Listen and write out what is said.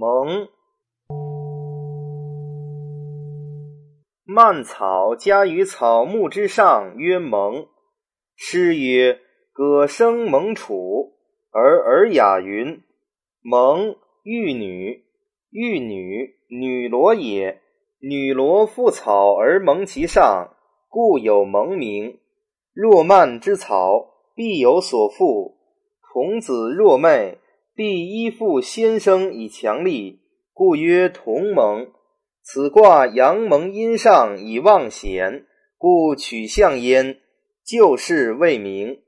蒙。蔓草夹于草木之上，曰蒙。诗曰：“葛生蒙楚，而尔雅云：蒙，玉女。玉女，女萝也。女萝附草而蒙其上，故有蒙名。若蔓之草，必有所附。童子若寐，必依附先生以强力，故曰同盟。”此卦阳蒙阴上以旺显，故取象焉。旧事未明。